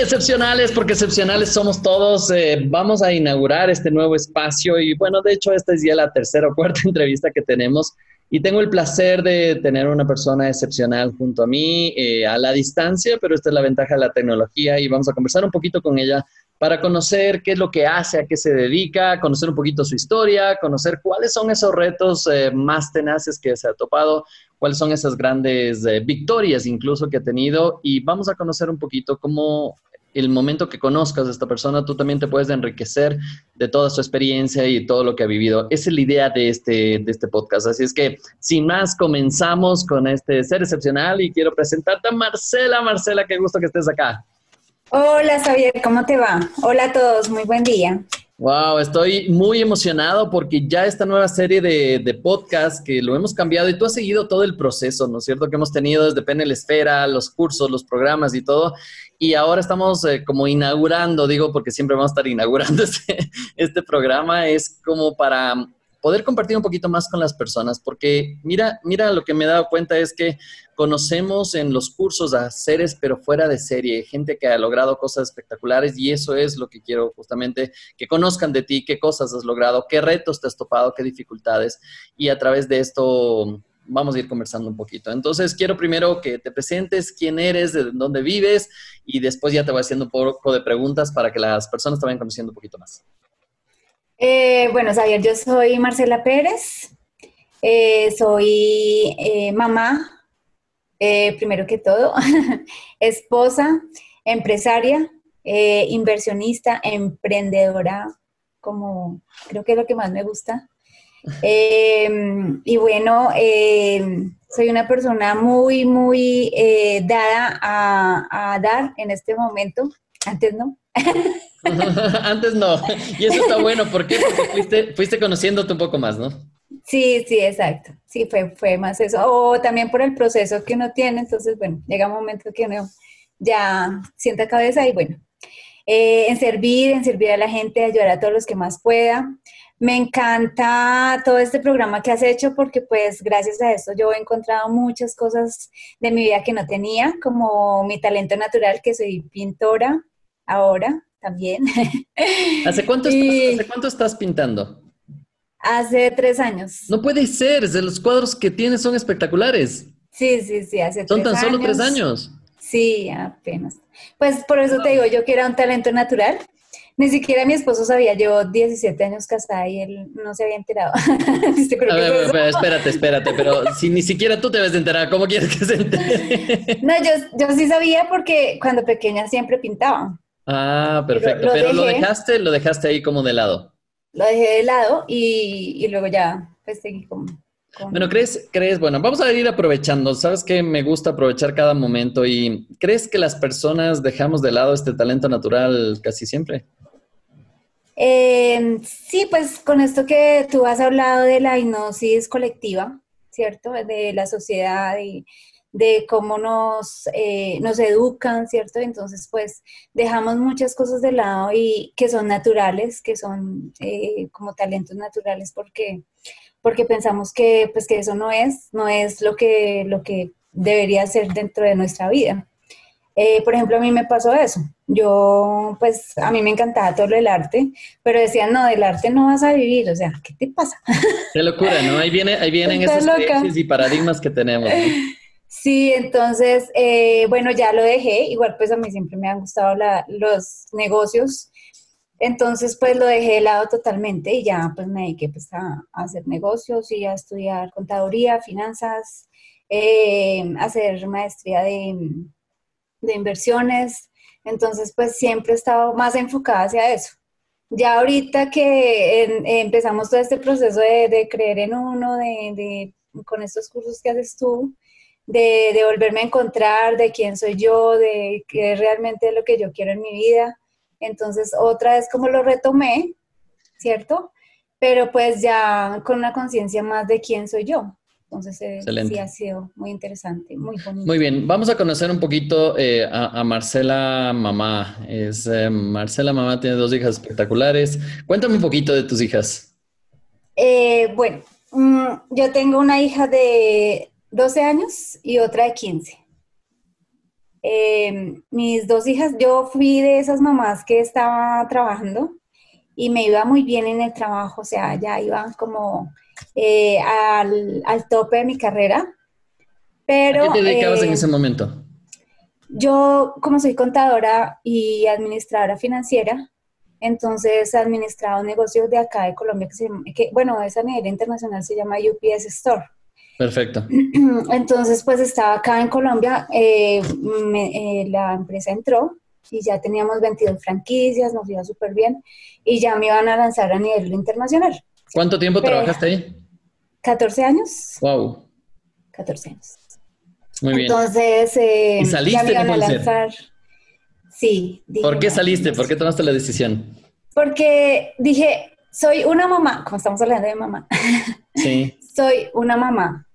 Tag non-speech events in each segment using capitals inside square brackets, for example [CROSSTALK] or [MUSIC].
Excepcionales, porque excepcionales somos todos. Eh, vamos a inaugurar este nuevo espacio y bueno, de hecho esta es ya la tercera o cuarta [LAUGHS] entrevista que tenemos y tengo el placer de tener una persona excepcional junto a mí eh, a la distancia, pero esta es la ventaja de la tecnología y vamos a conversar un poquito con ella para conocer qué es lo que hace, a qué se dedica, conocer un poquito su historia, conocer cuáles son esos retos eh, más tenaces que se ha topado, cuáles son esas grandes eh, victorias incluso que ha tenido y vamos a conocer un poquito cómo el momento que conozcas a esta persona, tú también te puedes enriquecer de toda su experiencia y todo lo que ha vivido. Esa es la idea de este, de este podcast. Así es que, sin más, comenzamos con este ser excepcional y quiero presentarte a Marcela. Marcela, qué gusto que estés acá. Hola, Xavier, ¿cómo te va? Hola a todos, muy buen día. Wow, estoy muy emocionado porque ya esta nueva serie de, de podcast que lo hemos cambiado y tú has seguido todo el proceso, ¿no es cierto? Que hemos tenido desde Penel Esfera, los cursos, los programas y todo. Y ahora estamos eh, como inaugurando, digo, porque siempre vamos a estar inaugurando [LAUGHS] este, este programa, es como para poder compartir un poquito más con las personas, porque mira, mira, lo que me he dado cuenta es que conocemos en los cursos a seres, pero fuera de serie, gente que ha logrado cosas espectaculares y eso es lo que quiero justamente que conozcan de ti, qué cosas has logrado, qué retos te has topado, qué dificultades y a través de esto vamos a ir conversando un poquito. Entonces, quiero primero que te presentes quién eres, de dónde vives y después ya te voy haciendo un poco de preguntas para que las personas te vayan conociendo un poquito más. Eh, bueno, Xavier, yo soy Marcela Pérez, eh, soy eh, mamá, primero que todo, [LAUGHS] esposa, empresaria, inversionista, emprendedora, como creo que es lo que más me gusta. y bueno, soy una persona muy, muy dada a, a dar en este momento. Antes no. [LAUGHS] [LAUGHS] Antes no. Y eso está bueno. ¿Por qué? Porque fuiste, fuiste conociéndote un poco más, ¿no? Sí, sí, exacto. Sí, fue, fue más eso. O también por el proceso que uno tiene. Entonces, bueno, llega un momento que uno ya sienta cabeza y bueno, eh, en servir, en servir a la gente, ayudar a todos los que más pueda. Me encanta todo este programa que has hecho porque pues gracias a esto yo he encontrado muchas cosas de mi vida que no tenía, como mi talento natural, que soy pintora ahora, también. ¿Hace cuánto, estás, ¿Hace cuánto estás pintando? Hace tres años. No puede ser, de los cuadros que tienes son espectaculares. Sí, sí, sí, hace ¿Son tan solo tres años? Sí, apenas. Pues por eso te digo, yo que era un talento natural. Ni siquiera mi esposo sabía, yo 17 años casada y él no se había enterado. [LAUGHS] a ver, espérate, espérate, pero si ni siquiera tú te ves enterar, ¿cómo quieres que se entere? [LAUGHS] no, yo, yo sí sabía porque cuando pequeña siempre pintaba. Ah, perfecto. Pero, lo, dejaste, lo dejaste ahí como de lado. Lo dejé de lado y, luego ya pues seguí como, Bueno, ¿crees, crees, bueno, vamos a ir aprovechando, sabes que me gusta aprovechar cada momento y ¿crees que las personas dejamos de lado este talento natural casi siempre? Eh, sí, pues con esto que tú has hablado de la hipnosis colectiva, ¿cierto? De la sociedad y de cómo nos, eh, nos educan, ¿cierto? Entonces, pues dejamos muchas cosas de lado y que son naturales, que son eh, como talentos naturales, porque, porque pensamos que, pues, que eso no es, no es lo que, lo que debería ser dentro de nuestra vida. Eh, por ejemplo, a mí me pasó eso. Yo, pues, a mí me encantaba todo el arte, pero decían, no, del arte no vas a vivir. O sea, ¿qué te pasa? Qué locura, ¿no? Ahí, viene, ahí vienen esos creencias y paradigmas que tenemos. ¿no? Sí, entonces, eh, bueno, ya lo dejé. Igual, pues a mí siempre me han gustado los negocios. Entonces, pues lo dejé de lado totalmente y ya pues me dediqué pues, a, hacer negocios y a estudiar contaduría, finanzas, eh, hacer maestría de, inversiones. Entonces, pues siempre he estado más enfocada hacia eso. Ya ahorita que empezamos todo este proceso de, creer en uno, de, con estos cursos que haces tú, de, volverme a encontrar, de quién soy yo, de qué es realmente lo que yo quiero en mi vida. Entonces, otra vez como lo retomé, ¿cierto? Pero pues ya con una conciencia más de quién soy yo. Entonces, eh, sí ha sido muy interesante, muy bonito. Muy bien, vamos a conocer un poquito eh, a, Marcela Mamá. Es, eh, Marcela Mamá tiene dos hijas espectaculares. Cuéntame un poquito de tus hijas. bueno, mm, yo tengo una hija de 12 años y otra de 15. mis dos hijas, yo fui de esas mamás que estaba trabajando y me iba muy bien en el trabajo, o sea, ya iba como eh, al, tope de mi carrera. Pero, ¿A qué te dedicabas en eh, ese momento? Yo, como soy contadora y administradora financiera, entonces administraba un negocio de acá de Colombia que, se, que bueno, es a nivel internacional, se llama UPS Store. Perfecto. [CLEARS THROAT] Entonces, pues estaba acá en Colombia, eh, la empresa entró y ya teníamos 22 franquicias, nos iba súper bien y ya me iban a lanzar a nivel internacional. ¿Cuánto tiempo trabajaste ahí? 14 años. Wow. 14 años. Muy bien. Entonces, eh, ¿Y saliste? Ya me a lanzar. Sí. ¿Por qué saliste? ¿Por qué tomaste la decisión? Porque dije, soy una mamá, como estamos hablando de mamá. Sí. [LAUGHS] soy una mamá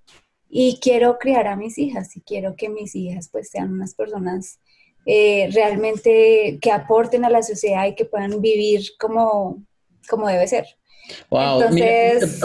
y quiero criar a mis hijas y quiero que mis hijas pues sean unas personas eh, realmente que aporten a la sociedad y que puedan vivir como, como debe ser. Wow,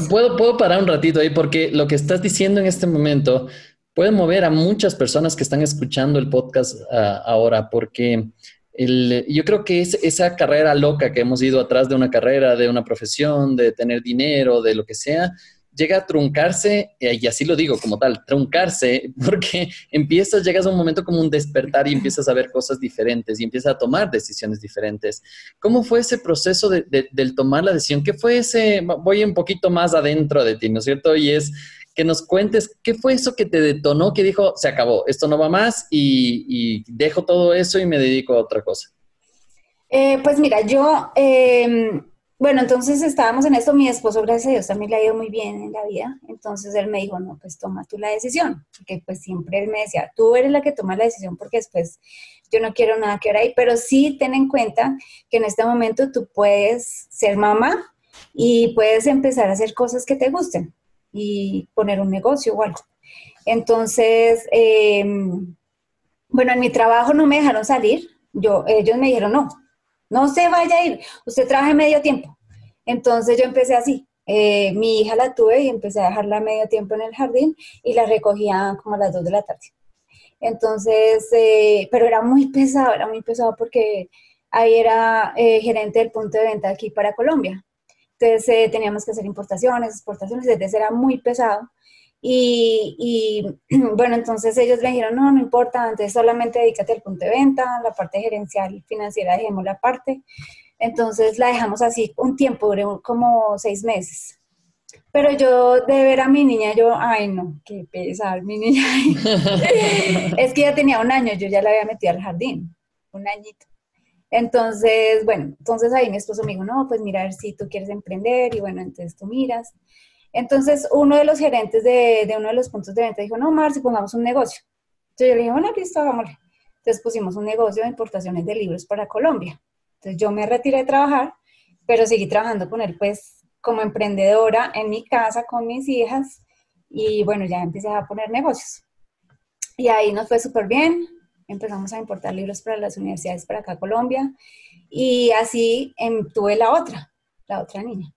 puedo, puedo parar un ratito ahí porque lo que estás diciendo en este momento puede mover a muchas personas que están escuchando el podcast ah, ahora porque el, yo creo que es esa carrera loca que hemos ido atrás de una carrera, de una profesión, de tener dinero, de lo que sea, llega a truncarse, eh, y así lo digo como tal, truncarse, [LAUGHS] porque empiezas, llegas a un momento como un despertar y empiezas a ver cosas diferentes y empiezas a tomar decisiones diferentes. ¿Cómo fue ese proceso de, del tomar la decisión? ¿Qué fue ese, voy un poquito más adentro de ti, ¿no es cierto? Y es que nos cuentes qué fue eso que te detonó, que dijo, se acabó, esto no va más y, dejo todo eso y me dedico a otra cosa. Eh, pues mira, yo... Em, bueno, entonces estábamos en esto, mi esposo, gracias a Dios, también le ha ido muy bien en la vida, entonces él me dijo, no, pues toma tú la decisión, porque pues siempre él me decía, tú eres la que toma la decisión porque después yo no quiero nada que ver ahí, pero sí ten en cuenta que en este momento tú puedes ser mamá y puedes empezar a hacer cosas que te gusten y poner un negocio o. Entonces, em, bueno, en mi trabajo no me dejaron salir, yo, ellos me dijeron, no, no se vaya a ir, usted trabaja medio tiempo. Entonces yo empecé así. Eh, mi hija la tuve y empecé a dejarla medio tiempo en el jardín y la recogía como a las 2 de la tarde. Entonces, eh, pero era muy pesado, era muy pesado porque ahí era eh, gerente del punto de venta aquí para Colombia. Entonces teníamos que hacer importaciones, exportaciones, entonces era muy pesado. Y, y, [CLEARS THROAT] bueno, entonces ellos me dijeron, no, no importa, entonces solamente dedícate al punto de venta, la parte gerencial financiera dejemos la parte. Entonces la dejamos así un tiempo, duré como seis meses. Pero yo de ver a mi niña, yo, ay no, qué pesar, mi niña. [LAUGHS] es que ya tenía un año, yo ya la había metido al jardín, un añito. Entonces, bueno, entonces ahí mi esposo me dijo, no, pues mira, a ver si tú quieres emprender y bueno, entonces tú miras. Entonces, uno de los gerentes de, uno de los puntos de venta dijo, no, Marci, pongamos un negocio. Entonces yo le dije, bueno, listo, hagámosle. Entonces pusimos un negocio de importaciones de libros para Colombia. Entonces yo me retiré de trabajar, pero seguí trabajando con él, pues, como emprendedora en mi casa con mis hijas. Y bueno, ya empecé a poner negocios. Y ahí nos fue súper bien. Empezamos a importar libros para las universidades para acá, Colombia. Y así em, tuve la otra, la otra niña.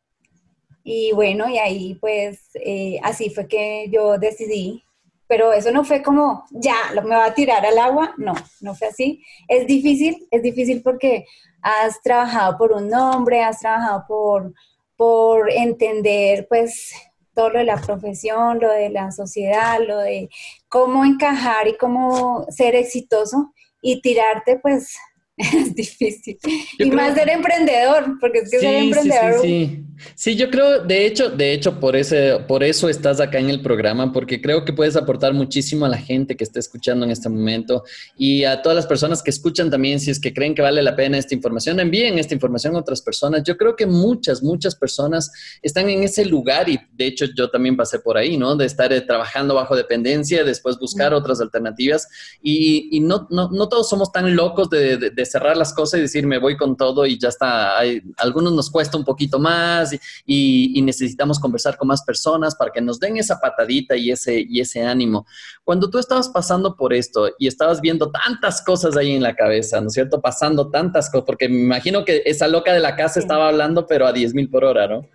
Y bueno, y ahí pues eh, así fue que yo decidí, pero eso no fue como, ya, me va a tirar al agua, no, no fue así. Es difícil, es difícil porque has trabajado por un nombre, has trabajado por, por entender pues todo lo de la profesión, lo de la sociedad, lo de cómo encajar y cómo ser exitoso y tirarte pues [LAUGHS] es difícil. y más ser emprendedor, porque es que ser emprendedor... Sí, sí, Sí, yo creo, de hecho, de hecho, por ese, por eso estás acá en el programa, porque creo que puedes aportar muchísimo a la gente que está escuchando en este momento y a todas las personas que escuchan también, si es que creen que vale la pena esta información, envíen esta información a otras personas. Yo creo que muchas, muchas personas están en ese lugar y de hecho yo también pasé por ahí, ¿no? De estar eh, trabajando bajo dependencia, después buscar otras alternativas y, no, no, no, todos somos tan locos de, de, cerrar las cosas y decir me voy con todo y ya está. Hay, algunos nos cuesta un poquito más y, necesitamos conversar con más personas para que nos den esa patadita y ese, y ese ánimo. Cuando tú estabas pasando por esto y estabas viendo tantas cosas ahí en la cabeza, ¿no es cierto? Pasando tantas cosas, porque me imagino que esa loca de la casa estaba hablando, pero a 10 mil por hora, ¿no?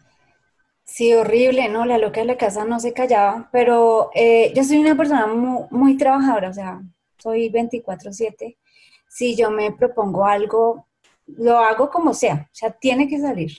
Sí, horrible, ¿no? La loca de la casa no se callaba, pero eh, yo soy una persona muy, muy trabajadora, o sea, soy 24/7. Si yo me propongo algo, lo hago como sea, o sea, tiene que salir.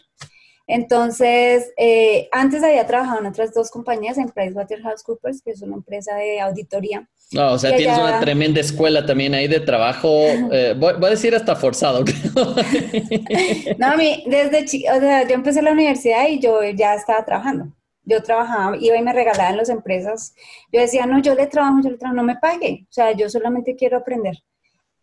Entonces, eh, antes había trabajado en otras dos compañías, en PricewaterhouseCoopers, que es una empresa de auditoría. No, o sea, tienes una tremenda escuela también ahí de trabajo, eh, voy, a decir hasta forzado. [LAUGHS] no, a mí, desde chica, o sea, yo empecé la universidad y yo ya estaba trabajando. Yo trabajaba, iba y me regalaba en las empresas. Yo decía, no, yo le trabajo, yo le trabajo, no me pague. O sea, yo solamente quiero aprender.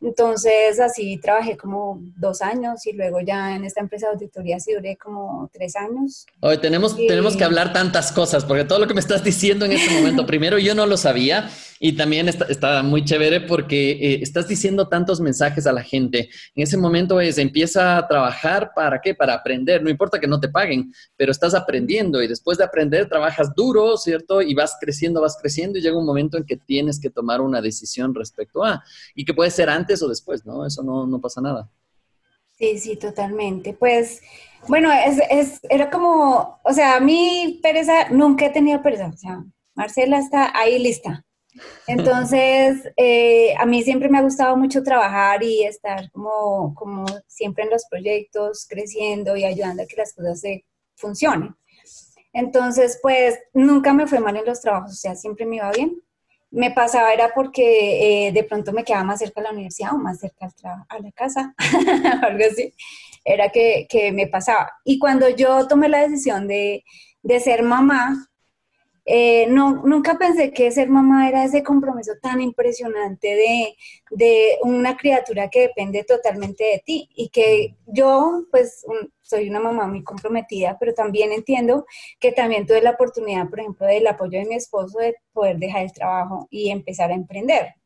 Entonces así trabajé como dos años y luego ya en esta empresa de auditoría sí duré como tres años. Hoy tenemos, tenemos que hablar tantas cosas porque todo lo que me estás diciendo en este momento, [LAUGHS] primero yo no lo sabía y también está, muy chévere porque eh, estás diciendo tantos mensajes a la gente. En ese momento es, empieza a trabajar para qué? Para aprender. No importa que no te paguen, pero estás aprendiendo y después de aprender trabajas duro, ¿cierto? Y vas creciendo, vas creciendo y llega un momento en que tienes que tomar una decisión respecto a, y que puede ser antes o después, ¿no? Eso no, no pasa nada. Sí, sí, totalmente. Pues, bueno, es, es, era como, o sea, a mí pereza, nunca he tenido pereza. O sea, Marcela está ahí lista. Entonces, eh, a mí siempre me ha gustado mucho trabajar y estar como, como siempre en los proyectos, creciendo y ayudando a que las cosas se funcionen. Entonces, pues nunca me fue mal en los trabajos, o sea, siempre me iba bien. Me pasaba era porque eh, de pronto me quedaba más cerca de la universidad o más cerca a la casa, [LAUGHS] algo así. Era que, que, me pasaba. Y cuando yo tomé la decisión de, de ser mamá, eh, no, nunca pensé que ser mamá era ese compromiso tan impresionante de, de, una criatura que depende totalmente de ti y que yo pues soy una mamá muy comprometida, pero también entiendo que también tuve la oportunidad, por ejemplo, del apoyo de mi esposo de poder dejar el trabajo y empezar a emprender,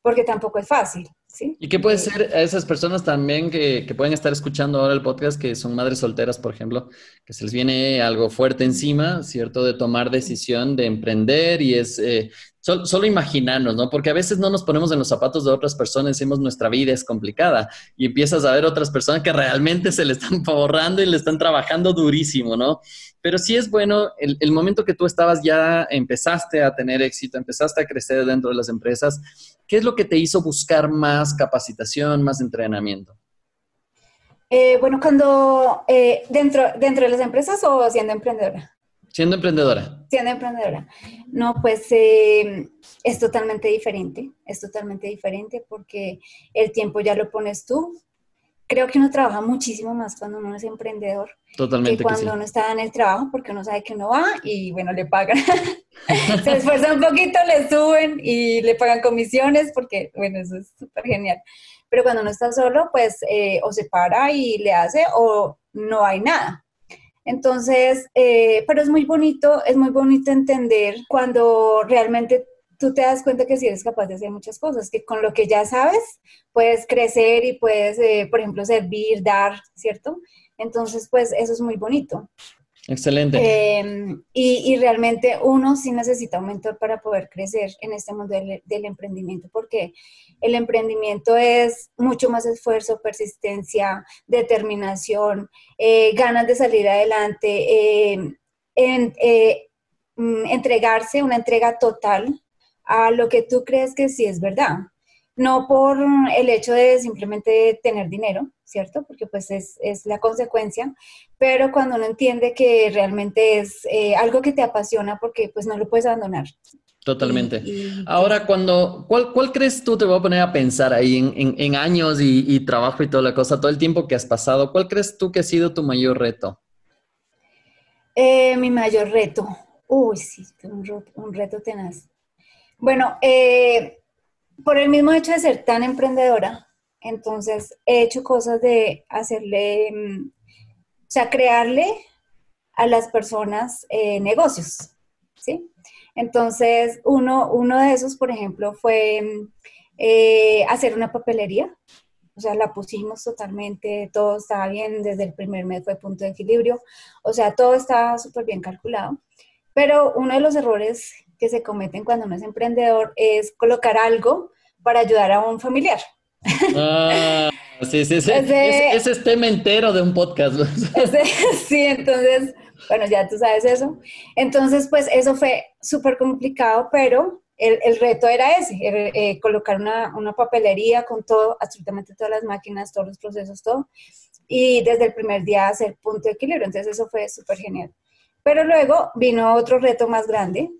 porque tampoco es fácil. ¿Y qué puede ser a esas personas también que, que, pueden estar escuchando ahora el podcast, que son madres solteras, por ejemplo, que se les viene algo fuerte encima, ¿cierto? De tomar decisión, de emprender y es eh, Solo, imaginarnos, ¿no? Porque a veces no nos ponemos en los zapatos de otras personas, decimos nuestra vida es complicada y empiezas a ver otras personas que realmente se le están ahorrando y le están trabajando durísimo, ¿no? Pero sí es bueno, el, el, momento que tú estabas ya, empezaste a tener éxito, empezaste a crecer dentro de las empresas, ¿qué es lo que te hizo buscar más capacitación, más entrenamiento? Eh, bueno, cuando eh, dentro, dentro de las empresas o siendo emprendedora. Siendo emprendedora. Siendo emprendedora. No, pues eh, es totalmente diferente, es totalmente diferente porque el tiempo ya lo pones tú. Creo que uno trabaja muchísimo más cuando uno es emprendedor. Totalmente. Que cuando uno está en el trabajo porque uno sabe que uno va y bueno, le pagan. [LAUGHS] Se esfuerza un poquito, le suben y le pagan comisiones porque, bueno, eso es súper genial. Pero cuando uno está solo, pues eh, o se para y le hace o no hay nada. Entonces, eh, pero es muy bonito, es muy bonito entender cuando realmente tú te das cuenta que sí eres capaz de hacer muchas cosas, que con lo que ya sabes puedes crecer y puedes, eh, por ejemplo, servir, dar, ¿cierto? Entonces, pues eso es muy bonito. Excelente. Em, y, realmente uno sí necesita un mentor para poder crecer en este mundo del, emprendimiento, porque el emprendimiento es mucho más esfuerzo, persistencia, determinación, eh, ganas de salir adelante, em, eh, mm, entregarse, una entrega total a lo que tú crees que sí es verdad. No por el hecho de simplemente tener dinero, ¿cierto? Porque pues es, la consecuencia, pero cuando uno entiende que realmente es eh, algo que te apasiona porque pues no lo puedes abandonar. Totalmente. Ahora, cuando, ¿cuál, ¿cuál crees tú, te voy a poner a pensar ahí en, años y, y, trabajo y toda la cosa, todo el tiempo que has pasado, ¿cuál crees tú que ha sido tu mayor reto? Eh, mi mayor reto. Uy, sí, un, un reto tenaz. Bueno, eh, por el mismo hecho de ser tan emprendedora, entonces he hecho cosas de hacerle, mm, o sea, crearle a las personas eh, negocios, ¿sí? Entonces, uno, uno de esos, por ejemplo, fue mm, eh, hacer una papelería. O sea, la pusimos totalmente, todo estaba bien, desde el primer mes fue punto de equilibrio, o sea, todo estaba súper bien calculado. Pero uno de los errores que se cometen cuando uno es emprendedor es colocar algo para ayudar a un familiar. Ah, sí, sí, sí. Ese, es tema entero de un podcast. [LAUGHS] sí, entonces, bueno, ya tú sabes eso. Entonces, pues eso fue súper complicado, pero el, reto era ese, eh, colocar una, papelería con todo, absolutamente todas las máquinas, todos los procesos, todo. Y desde el primer día hacer punto de equilibrio. Entonces eso fue súper genial. Pero luego vino otro reto más grande,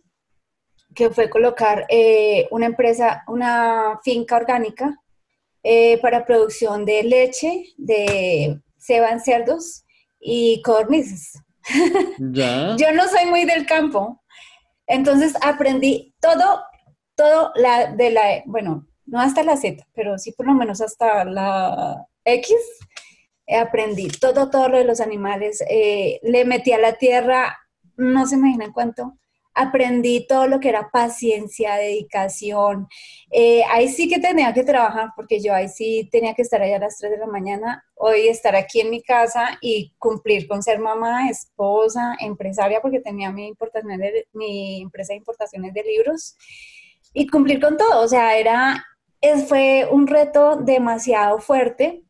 que fue colocar eh, una empresa, una finca orgánica eh, para producción de leche, de ceba en cerdos y codornices. [LAUGHS] Yo no soy muy del campo, entonces aprendí todo todo la de la, bueno, no hasta la Z, pero sí por lo menos hasta la X, aprendí todo, todo lo de los animales, eh, le metí a la tierra, no se imaginan cuánto, aprendí todo lo que era paciencia, dedicación. Eh, ahí sí que tenía que trabajar porque yo ahí sí tenía que estar allá a las 3 de la mañana, hoy estar aquí en mi casa y cumplir con ser mamá, esposa, empresaria, porque tenía mi, importación mi empresa de importaciones de libros y cumplir con todo. O sea, era, fue un reto demasiado fuerte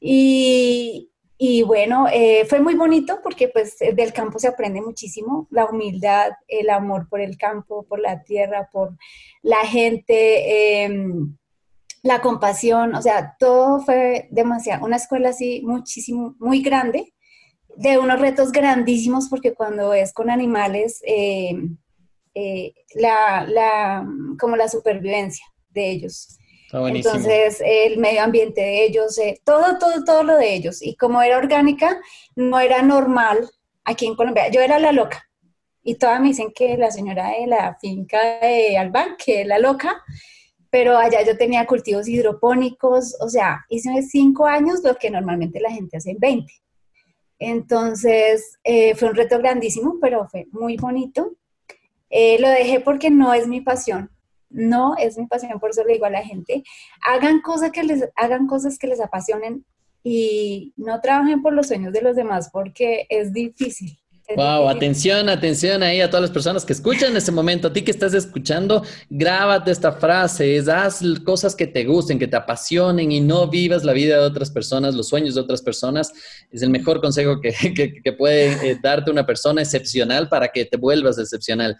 y, y bueno, eh, fue muy bonito porque pues del campo se aprende muchísimo, la humildad, el amor por el campo, por la tierra, por la gente, em, la compasión, o sea, todo fue demasiado, una escuela así muchísimo, muy grande, de unos retos grandísimos porque cuando es con animales, em, eh, la, la, como la supervivencia de ellos. Entonces, el medio ambiente de ellos, eh, todo, todo, todo lo de ellos. Y como era orgánica, no era normal aquí en Colombia. Yo era la loca. Y todas me dicen que la señora de la finca de Albán, que es la loca, pero allá yo tenía cultivos hidropónicos, o sea, hice cinco años lo que normalmente la gente hace en 20. Entonces, eh, fue un reto grandísimo, pero fue muy bonito. Eh, lo dejé porque no es mi pasión. No es mi pasión, por eso le digo a la gente, hagan cosas que les, hagan cosas que les apasionen y no trabajen por los sueños de los demás porque es difícil. wow, atención, atención ahí a todas las personas que escuchan en este momento. A ti que estás escuchando, grábate esta frase, haz cosas que te gusten, que te apasionen y no vivas la vida de otras personas, los sueños de otras personas. Es el mejor consejo que, [LAUGHS] que, puede eh, darte una persona excepcional para que te vuelvas excepcional.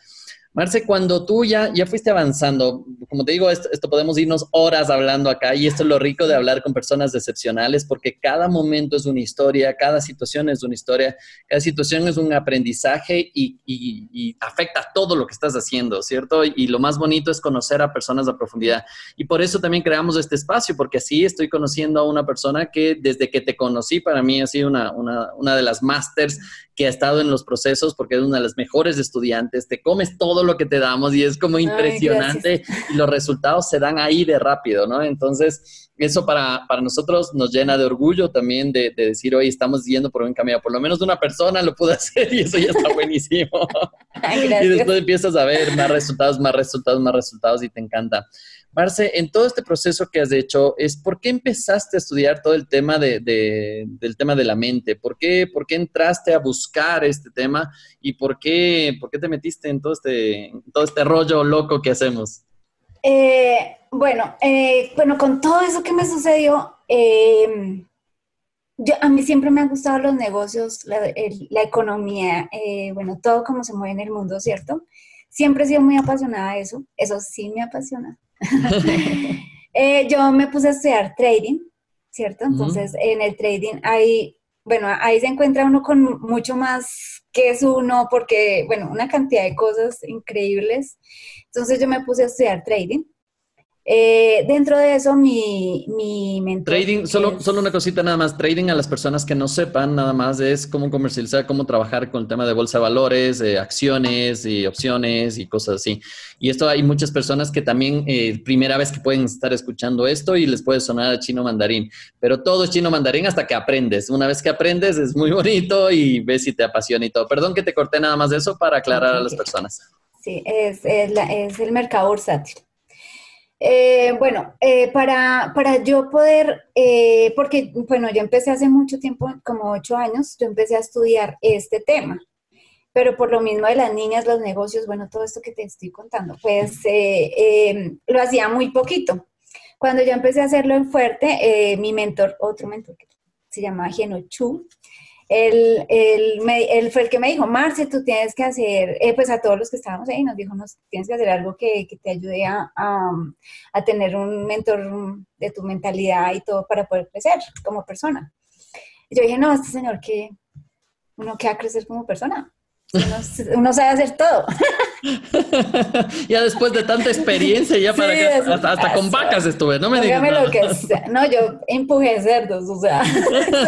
Marce, cuando tú ya, ya fuiste avanzando, como te digo, esto, podemos irnos horas hablando acá y esto es lo rico de hablar con personas excepcionales porque cada momento es una historia, cada situación es una historia, cada situación es un aprendizaje y, y, afecta todo lo que estás haciendo, ¿cierto? Y, lo más bonito es conocer a personas a profundidad. Y por eso también creamos este espacio, porque así estoy conociendo a una persona que desde que te conocí para mí ha sido una, una, una de las másters que ha estado en los procesos porque es una de las mejores estudiantes, te comes todo lo que te damos y es como impresionante y los resultados se dan ahí de rápido, ¿no? Entonces, eso para, para nosotros nos llena de orgullo también de, decir, hoy estamos yendo por un camino, por lo menos de una persona lo pudo [LAUGHS] hacer y eso ya está buenísimo. [LAUGHS] y después empiezas a ver más resultados, más resultados, más resultados y te encanta. Marce, en todo este proceso que has hecho, es ¿por qué empezaste a estudiar todo el tema de, del tema de la mente? ¿Por qué, ¿Por qué entraste a buscar este tema? ¿Y por qué, por qué te metiste en todo este, todo este rollo loco que hacemos? Eh, bueno, eh, bueno, con todo eso que me sucedió, eh, yo, a mí siempre me han gustado los negocios, la, la economía, bueno, todo como se mueve en el mundo, ¿cierto? Siempre he sido muy apasionada de eso, eso sí me apasiona. [LAUGHS] Eh, yo me puse a estudiar trading, ¿cierto? Entonces, en el trading hay, bueno, ahí se encuentra uno con mucho más que es uno, porque, bueno, una cantidad de cosas increíbles. Entonces, yo me puse a estudiar trading. Eh, dentro de eso, mi, mi mentor. Trading, solo, solo una cosita nada más. Trading a las personas que no sepan, nada más es cómo comercializar, cómo trabajar con el tema de bolsa de valores, acciones y opciones y cosas así. Y esto hay muchas personas que también, eh, primera vez que pueden estar escuchando esto y les puede sonar a chino mandarín. Pero todo es chino mandarín hasta que aprendes. Una vez que aprendes es muy bonito y ves si te apasiona y todo. Perdón que te corté nada más de eso para aclarar a las personas. Sí, es, es, es el mercado bursátil. Eh, bueno, eh, para, para, yo poder, eh, porque, bueno, yo empecé hace mucho tiempo, como ocho años, yo empecé a estudiar este tema, pero por lo mismo de las niñas, los negocios, bueno, todo esto que te estoy contando, pues lo hacía muy poquito. Cuando yo empecé a hacerlo en fuerte, mi mentor, otro mentor que se llama Geno Chu, él, él, fue el que me dijo, Marce, tú tienes que hacer, eh, pues a todos los que estábamos ahí, nos dijo, nos, tienes que hacer algo que, que te ayude a, a, tener un mentor de tu mentalidad y todo para poder crecer como persona. Yo dije, no, este señor que uno que a crecer como persona. Uno, sabe hacer todo. [LAUGHS] ya después de tanta experiencia, ya para que hasta, con vacas estuve, no me digas. lo que No, yo empujé cerdos, o sea, [LAUGHS]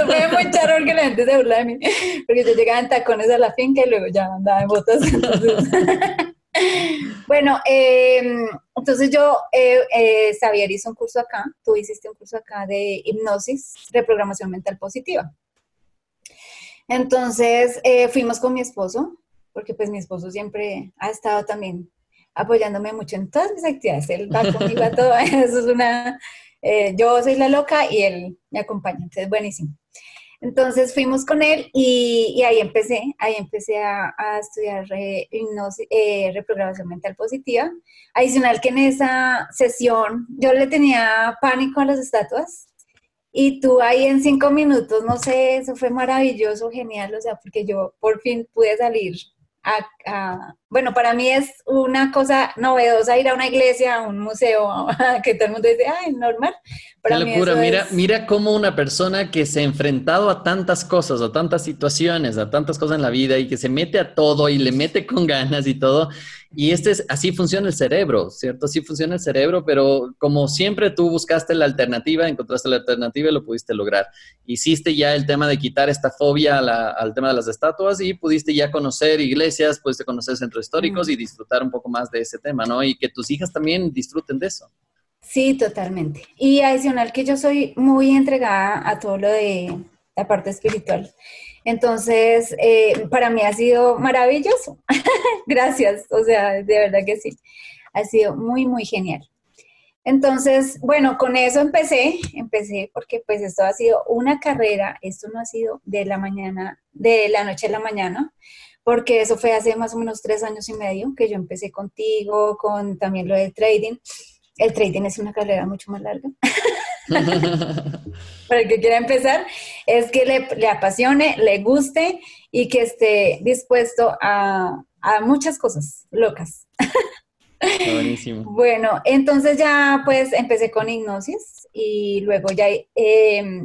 fue muy charro que la gente se burla de mí, porque yo llegaba en tacones a la finca y luego ya andaba en botas. [LAUGHS] bueno, em, entonces yo, eh, eh, Xavier hizo un curso acá, tú hiciste un curso acá de hipnosis, reprogramación mental positiva. Entonces eh, fuimos con mi esposo, porque pues mi esposo siempre ha estado también apoyándome mucho en todas mis actividades. Él va [LAUGHS] conmigo a todo. [LAUGHS] Eso es una... Eh, yo soy la loca y él me acompaña. Entonces, buenísimo. Entonces fuimos con él y, ahí empecé, ahí empecé a, estudiar eh, reprogramación mental positiva. Adicional que en esa sesión yo le tenía pánico a las estatuas y tú ahí en cinco minutos, no sé, eso fue maravilloso, genial, o sea, porque yo por fin pude salir a, bueno, para mí es una cosa novedosa ir a una iglesia, a un museo, [LAUGHS] que todo el mundo dice, ay, normal. Para Qué locura, mira, mira cómo una persona que se ha enfrentado a tantas cosas, a tantas situaciones, a tantas cosas en la vida y que se mete a todo y le mete con ganas y todo, y este es, así funciona el cerebro, ¿cierto? Así funciona el cerebro, pero como siempre tú buscaste la alternativa, encontraste la alternativa y lo pudiste lograr. Hiciste ya el tema de quitar esta fobia al tema de las estatuas y pudiste ya conocer iglesias, pudiste conocer centros históricos y disfrutar un poco más de ese tema, ¿no? Y que tus hijas también disfruten de eso. Sí, totalmente. Y adicional que yo soy muy entregada a todo lo de la parte espiritual. Entonces, eh, para mí ha sido maravilloso. [LAUGHS] Gracias, o sea, de verdad que sí. Ha sido muy, muy genial. Entonces, bueno, con eso empecé, empecé porque pues esto ha sido una carrera, esto no ha sido de la mañana, de la noche a la mañana, porque eso fue hace más o menos tres años y medio que yo empecé contigo, con también lo del trading. El trading es una carrera mucho más larga. [LAUGHS] Para el que quiera empezar, es que le, apasione, le guste y que esté dispuesto a, muchas cosas locas. buenísimo. Bueno, entonces ya pues empecé con hipnosis y luego ya eh,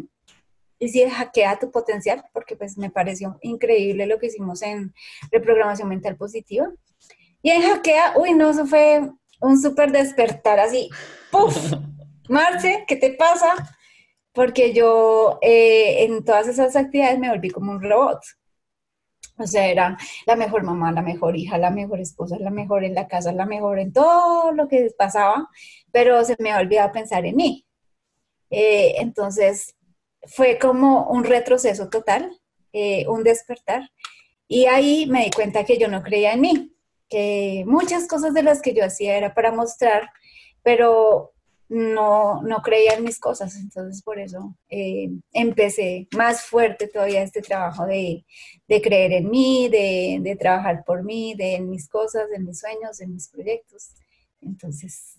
hice hackea tu potencial porque pues me pareció increíble lo que hicimos en reprogramación mental positiva. Y en hackea, uy, no, eso fue un súper despertar así, ¡puf! [LAUGHS] Marce, ¿qué te pasa? Porque yo eh, en todas esas actividades me volví como un robot. O sea, era la mejor mamá, la mejor hija, la mejor esposa, la mejor en la casa, la mejor en todo lo que pasaba, pero se me ha olvidado pensar en mí. Eh, entonces, fue como un retroceso total, eh, un despertar. Y ahí me di cuenta que yo no creía en mí, que muchas cosas de las que yo hacía era para mostrar, pero no, no creía en mis cosas, entonces por eso eh, empecé más fuerte todavía este trabajo de, creer en mí, de, trabajar por mí, de en mis cosas, en mis sueños, en mis proyectos. Entonces,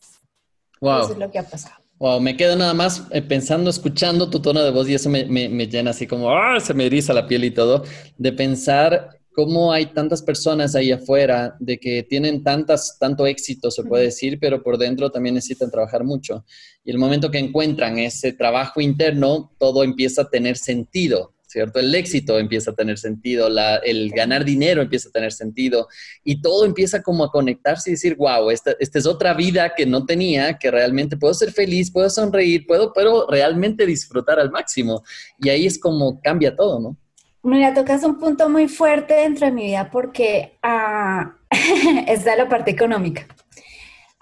eso es lo que ha pasado. Wow, me quedo nada más eh, pensando, escuchando tu tono de voz y eso me, me llena así como, ¡ah! se me eriza la piel y todo, de pensar cómo hay tantas personas ahí afuera de que tienen tantas, tanto éxito, se puede decir, pero por dentro también necesitan trabajar mucho. Y el momento que encuentran ese trabajo interno, todo empieza a tener sentido, ¿cierto? El éxito empieza a tener sentido, el ganar dinero empieza a tener sentido y todo empieza como a conectarse y decir, wow, esta, esta es otra vida que no tenía, que realmente puedo ser feliz, puedo sonreír, puedo, puedo realmente disfrutar al máximo. Y ahí es como cambia todo, ¿no? Mira, tocas un punto muy fuerte dentro de mi vida porque ah, [LAUGHS] está la parte económica.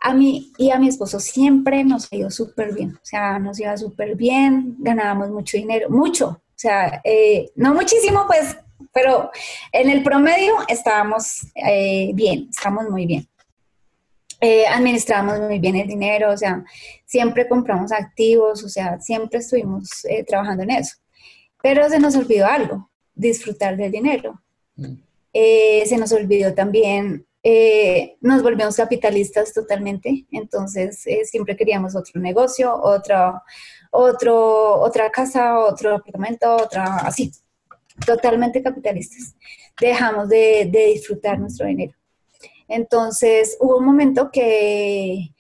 A mí y a mi esposo siempre nos ha ido súper bien, o sea, nos iba súper bien, ganábamos mucho dinero, mucho, o sea, eh, no muchísimo, pues, pero en el promedio estábamos eh, bien, estamos muy bien. Eh, administramos muy bien el dinero, o sea, siempre compramos activos, o sea, siempre estuvimos trabajando en eso. Pero se nos olvidó algo, disfrutar del dinero. Mm. Eh, se nos olvidó también, eh, nos volvimos capitalistas totalmente, entonces eh, siempre queríamos otro negocio, otro, otro, otra casa, otro apartamento, otra, así, totalmente capitalistas. Dejamos de, de disfrutar nuestro dinero. Entonces hubo un momento que,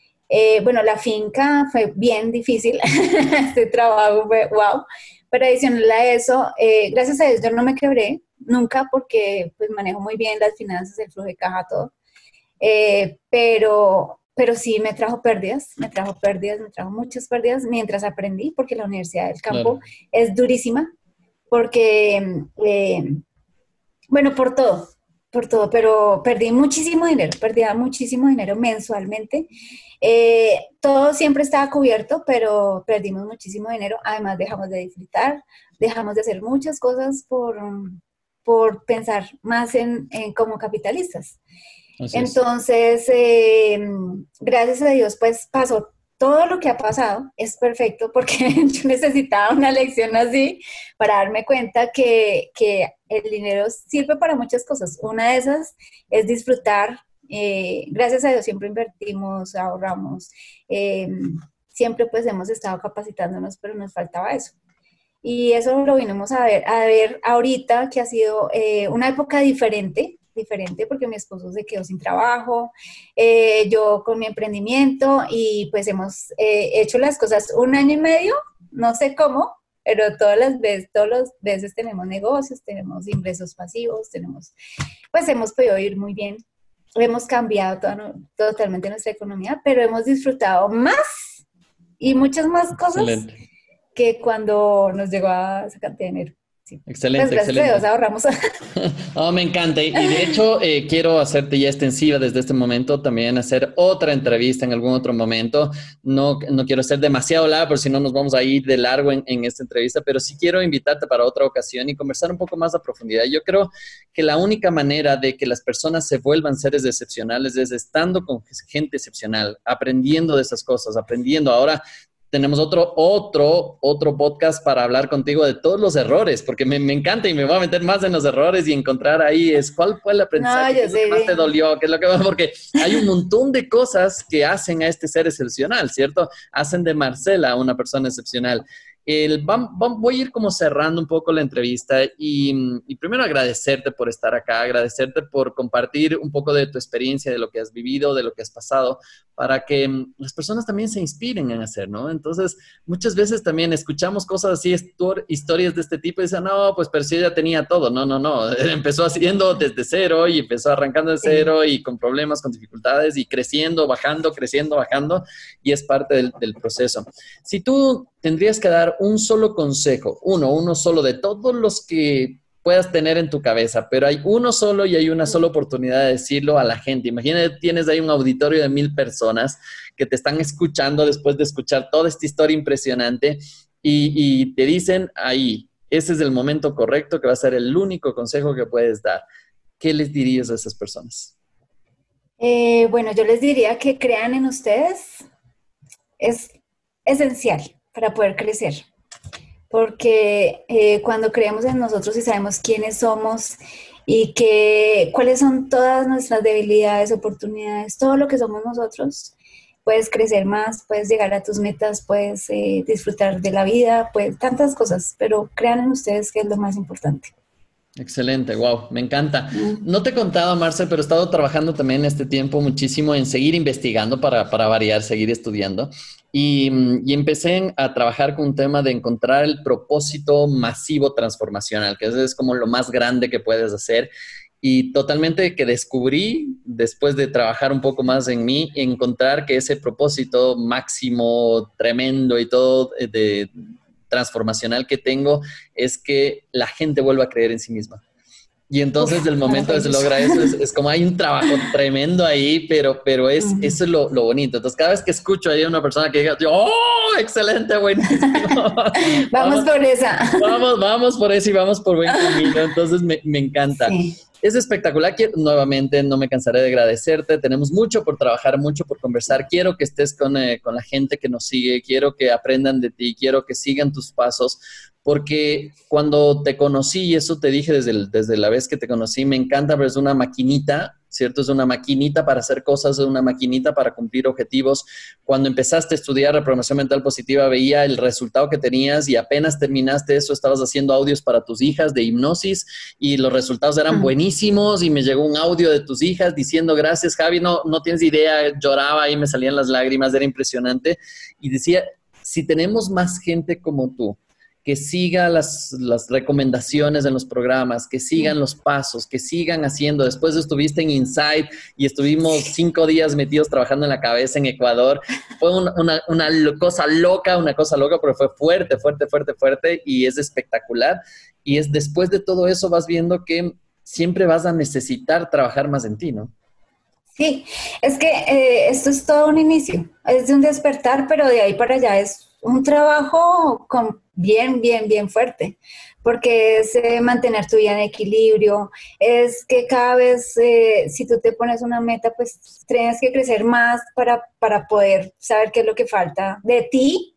bueno, la finca fue bien difícil, [LAUGHS] este trabajo fue wow, pero adicional a eso, eh, gracias a Dios yo no me quebré nunca porque pues manejo muy bien las finanzas, el flujo de caja, todo. Eh, pero, pero sí me trajo pérdidas, me trajo pérdidas, me trajo muchas pérdidas mientras aprendí, porque la Universidad del Campo es durísima, porque, eh, bueno, por todo, por todo, pero perdí muchísimo dinero, perdía muchísimo dinero mensualmente. Eh, todo siempre estaba cubierto, pero perdimos muchísimo dinero. Además, dejamos de disfrutar, dejamos de hacer muchas cosas por, por pensar más en, como capitalistas. Entonces, eh, gracias a Dios, pues pasó todo lo que ha pasado es perfecto porque [LAUGHS] yo necesitaba una lección así para darme cuenta que, el dinero sirve para muchas cosas. Una de esas es disfrutar. Eh, gracias a Dios siempre invertimos, ahorramos. Eh, siempre pues hemos estado capacitándonos, pero nos faltaba eso. Y eso lo vinimos a ver, a ver ahorita que ha sido eh, una época diferente diferente porque mi esposo se quedó sin trabajo, eh, yo con mi emprendimiento y pues hemos eh, hecho las cosas un año y medio, no sé cómo, pero todas las veces, todas las veces tenemos negocios, tenemos ingresos pasivos, tenemos, pues hemos podido ir muy bien, hemos cambiado totalmente nuestra economía, pero hemos disfrutado más y muchas más cosas que cuando nos llegó a esa cantidad de dinero. Excelente, pues excelente. ahorramos. [LAUGHS] oh, me encanta. Y, de hecho, eh, quiero hacerte ya extensiva desde este momento, también hacer otra entrevista en algún otro momento. No, no quiero ser demasiado largo, por si no nos vamos a ir de largo en, en, esta entrevista, pero sí quiero invitarte para otra ocasión y conversar un poco más a profundidad. Yo creo que la única manera de que las personas se vuelvan seres excepcionales es estando con gente excepcional, aprendiendo de esas cosas, aprendiendo. Ahora, tenemos otro, otro, otro podcast para hablar contigo de todos los errores, porque me, me, encanta y me voy a meter más en los errores y encontrar ahí es cuál fue el aprendizaje que más te dolió, qué es lo que porque hay un montón de cosas que hacen a este ser excepcional, ¿cierto? Hacen de Marcela una persona excepcional. El, voy a ir como cerrando un poco la entrevista y, primero agradecerte por estar acá, agradecerte por compartir un poco de tu experiencia, de lo que has vivido, de lo que has pasado, para que mm, las personas también se inspiren en hacer, ¿no? Entonces, muchas veces también escuchamos cosas así, historias de este tipo y dicen, no, pues pero si ella tenía todo, no, no, no, [LAUGHS] empezó haciendo desde cero y empezó arrancando de cero y con problemas, con dificultades y creciendo, bajando, creciendo, bajando y es parte del, del proceso. Si tú tendrías que dar un solo consejo, uno, uno solo de todos los que puedas tener en tu cabeza, pero hay uno solo y hay una sola oportunidad de decirlo a la gente. Imagínate, tienes ahí un auditorio de mil personas que te están escuchando después de escuchar toda esta historia impresionante y, te dicen ahí, ese es el momento correcto que va a ser el único consejo que puedes dar. ¿Qué les dirías a esas personas? Eh, bueno, yo les diría que crean en ustedes. Es esencial para poder crecer. Porque eh, cuando creemos en nosotros y sabemos quiénes somos y que, cuáles son todas nuestras debilidades, oportunidades, todo lo que somos nosotros, puedes crecer más, puedes llegar a tus metas, puedes eh, disfrutar de la vida, pues tantas cosas, pero crean en ustedes que es lo más importante. Excelente, wow, me encanta. No te he contado, Marce, pero he estado trabajando también este tiempo muchísimo en seguir investigando para, para variar, seguir estudiando. Y, y, empecé a trabajar con un tema de encontrar el propósito masivo transformacional, que es como lo más grande que puedes hacer. Y totalmente que descubrí, después de trabajar un poco más en mí, encontrar que ese propósito máximo, tremendo y todo eh, de transformacional que tengo es que la gente vuelva a creer en sí misma. Y entonces el momento que se logra eso es, como hay un trabajo tremendo ahí, pero, pero es, eso es lo, lo, bonito. Entonces cada vez que escucho ahí a una persona que diga, oh, excelente, buenísimo. [LAUGHS] vamos, por esa. Vamos, vamos por eso y vamos por buen camino. Entonces me, me encanta. Es espectacular. Nuevamente, no me cansaré de agradecerte. Tenemos mucho por trabajar, mucho por conversar. Quiero que estés con, eh, con la gente que nos sigue. Quiero que aprendan de ti. Quiero que sigan tus pasos. Porque cuando te conocí, y eso te dije desde, desde la vez que te conocí, me encanta, pero es una maquinita ¿cierto? Es una maquinita para hacer cosas, es una maquinita para cumplir objetivos. Cuando empezaste a estudiar reprogramación mental positiva, veía el resultado que tenías y apenas terminaste eso, estabas haciendo audios para tus hijas de hipnosis y los resultados eran buenísimos y me llegó un audio de tus hijas diciendo gracias Javi, no, no tienes idea, lloraba y me salían las lágrimas, era impresionante y decía, si tenemos más gente como tú, que siga las, recomendaciones en los programas, que sigan los pasos, que sigan haciendo. Después estuviste en Insight y estuvimos cinco días metidos trabajando en la cabeza en Ecuador. Fue una, una, cosa loca, una cosa loca, pero fue fuerte, fuerte, fuerte, fuerte y es espectacular. Y es después de todo eso vas viendo que siempre vas a necesitar trabajar más en ti, ¿no? Sí, es que eh, esto es todo un inicio, es de un despertar, pero de ahí para allá es un trabajo con bien, bien, bien fuerte, porque es eh, mantener tu vida en equilibrio, es que cada vez, eh, si tú te pones una meta, pues tienes que crecer más para, para poder saber qué es lo que falta de ti,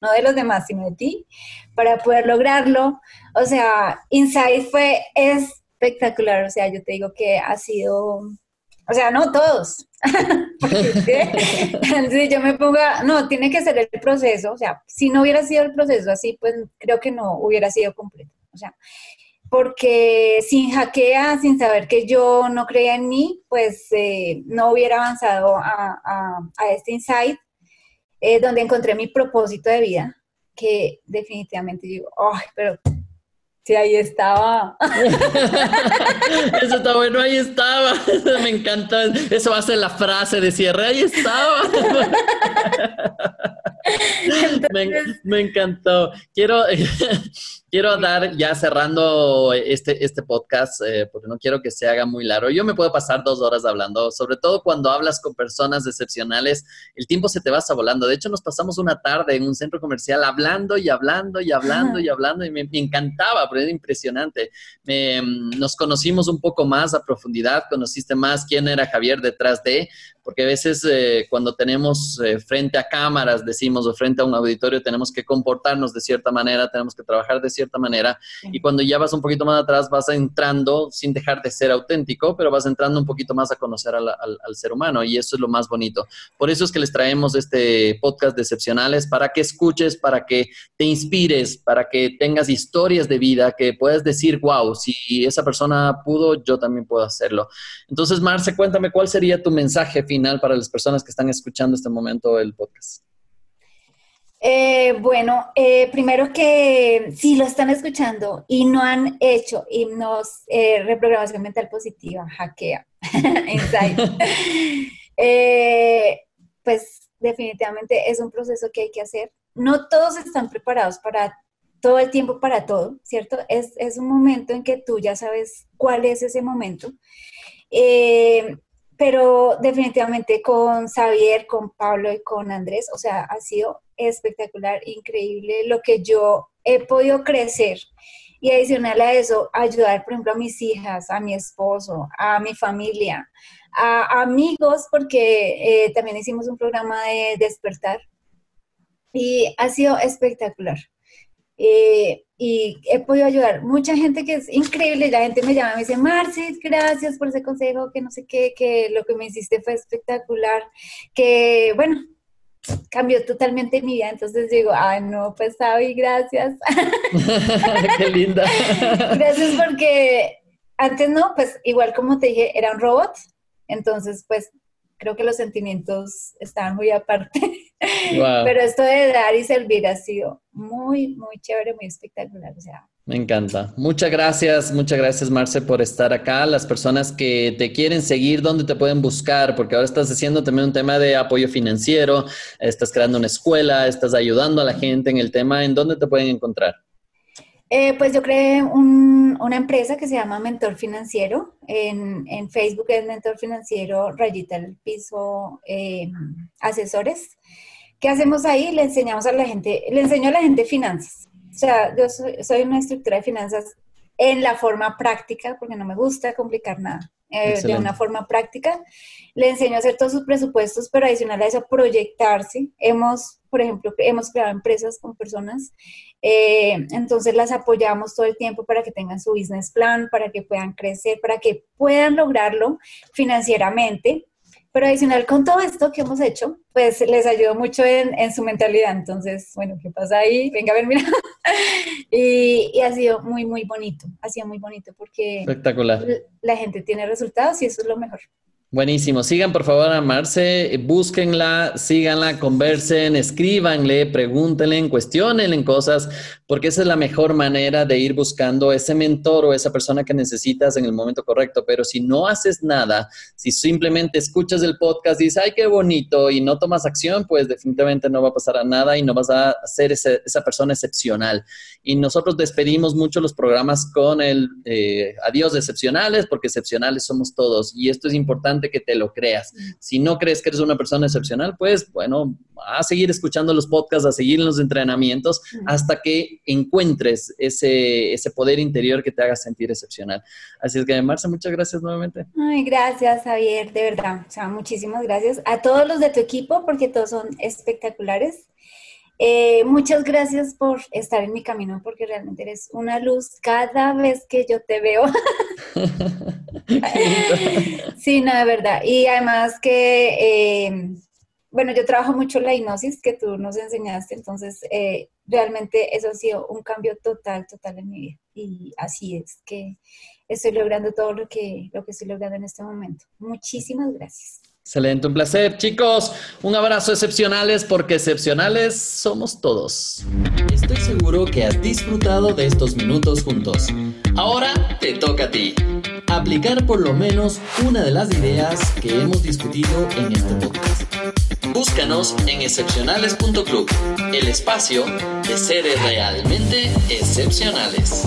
no de los demás, sino de ti, para poder lograrlo. O sea, Inside fue espectacular, o sea, yo te digo que ha sido o sea, no todos. [LAUGHS] [LAUGHS] si yo me ponga, no, tiene que ser el proceso. O sea, si no hubiera sido el proceso así, pues creo que no hubiera sido completo. O sea, porque sin hackea, sin saber que yo no creía en mí, pues eh, no hubiera avanzado a, este insight, eh, donde encontré mi propósito de vida, que definitivamente digo, ay, pero Sí, ahí estaba. [LAUGHS] Eso está bueno, ahí estaba. [LAUGHS] me encantó. Eso va a ser la frase de cierre, ahí estaba. [LAUGHS] me, encantó. Quiero, quiero dar, ya cerrando este, este podcast, eh, porque no quiero que se haga muy largo. Yo me puedo pasar dos horas hablando, sobre todo cuando hablas con personas excepcionales, el tiempo se te va volando. De hecho, nos pasamos una tarde en un centro comercial hablando y hablando y hablando y hablando y me, encantaba, porque era impresionante. nos conocimos un poco más a profundidad, conociste más quién era Javier detrás de, porque a veces eh, cuando tenemos eh, frente a cámaras, decimos, o frente a un auditorio, tenemos que comportarnos de cierta manera, tenemos que trabajar de cierta manera, y cuando ya vas un poquito más atrás, vas entrando, sin dejar de ser auténtico, pero vas entrando un poquito más a conocer al, ser humano, y eso es lo más bonito. Por eso es que les traemos este podcast de excepcionales, para que escuches, para que te inspires, para que tengas historias de vida, que puedas decir, wow, si esa persona pudo, yo también puedo hacerlo. Entonces, Marce, cuéntame cuál sería tu mensaje final para las personas que están escuchando este momento el podcast? Eh, bueno, eh, primero que si lo están escuchando y no han hecho hipnos, eh, reprogramación mental positiva, hackea, [LAUGHS] [LAUGHS] pues definitivamente es un proceso que hay que hacer. No todos están preparados para todo el tiempo para todo, ¿cierto? Es, es un momento en que tú ya sabes cuál es ese momento pero definitivamente con Xavier, con Pablo y con Andrés, o sea, ha sido espectacular, increíble lo que yo he podido crecer. Y adicional a eso, ayudar, por ejemplo, a mis hijas, a mi esposo, a mi familia, a, amigos, porque eh, también hicimos un programa de despertar. Y ha sido espectacular. Eh, y he podido ayudar. Mucha gente que es increíble, la gente me llama y me dice, Marcis, gracias por ese consejo, que no sé qué, que lo que me hiciste fue espectacular, que bueno, cambió totalmente mi vida. Entonces digo, ay, no, pues Sabi, gracias. [LAUGHS] qué linda. [LAUGHS] gracias porque antes no, pues igual como te dije, era un robot, entonces pues creo que los sentimientos estaban muy aparte. Pero esto de dar y servir ha sido muy, muy chévere, muy espectacular. O sea, me encanta. Muchas gracias, muchas gracias Marce por estar acá. Las personas que te quieren seguir, ¿dónde te pueden buscar? Porque ahora estás haciendo también un tema de apoyo financiero, estás creando una escuela, estás ayudando a la gente en el tema. ¿En dónde te pueden encontrar? Eh, pues yo creé una empresa que se llama Mentor Financiero. En, Facebook es Mentor Financiero, rayita el piso, eh, asesores. ¿Qué hacemos ahí? Le enseñamos a la gente, le enseño a la gente finanzas o sea, yo soy, una estructura de finanzas en la forma práctica, porque no me gusta complicar nada. Eh, de una forma práctica. Le enseño a hacer todos sus presupuestos, pero adicional a eso, proyectarse. Hemos, por ejemplo, hemos creado empresas con personas, eh, entonces las apoyamos todo el tiempo para que tengan su business plan, para que puedan crecer, para que puedan lograrlo financieramente pero adicional con todo esto que hemos hecho, pues les ayudó mucho en, en su mentalidad. Entonces, bueno, ¿qué pasa ahí? Venga a ver, mira. [LAUGHS] y, y, ha sido muy, muy bonito. Ha sido muy bonito porque Espectacular. la gente tiene resultados y eso es lo mejor. Buenísimo. Sigan por favor a Marce, búsquenla, síganla, conversen, escríbanle, pregúntenle, cuestionenle cosas, porque esa es la mejor manera de ir buscando ese mentor o esa persona que necesitas en el momento correcto. Pero si no haces nada, si simplemente escuchas el podcast y dices, ay, qué bonito, y no tomas acción, pues definitivamente no va a pasar a nada y no vas a ser esa persona excepcional. Y nosotros despedimos mucho los programas con el eh, adiós excepcionales, porque excepcionales somos todos. Y esto es importante que te lo creas. Si no crees que eres una persona excepcional, pues bueno, a seguir escuchando los podcasts, a seguir en los entrenamientos hasta que encuentres ese, ese poder interior que te haga sentir excepcional. Así es que, Marcia, muchas gracias nuevamente. Ay, gracias, Javier, de verdad. O sea, muchísimas gracias a todos los de tu equipo porque todos son espectaculares. Eh, muchas gracias por estar en mi camino porque realmente eres una luz cada vez que yo te veo. [LAUGHS] sí, no, de verdad. Y además que, eh, bueno, yo trabajo mucho la hipnosis que tú nos enseñaste, entonces eh, realmente eso ha sido un cambio total, total en mi vida. Y así es que estoy logrando todo lo que, lo que estoy logrando en este momento. Muchísimas gracias. Excelente, un placer. Chicos, un abrazo excepcionales porque excepcionales somos todos. Estoy seguro que has disfrutado de estos minutos juntos. Ahora te toca a ti. Aplicar por lo menos una de las ideas que hemos discutido en este podcast. Búscanos en excepcionales.club, el espacio de seres realmente excepcionales.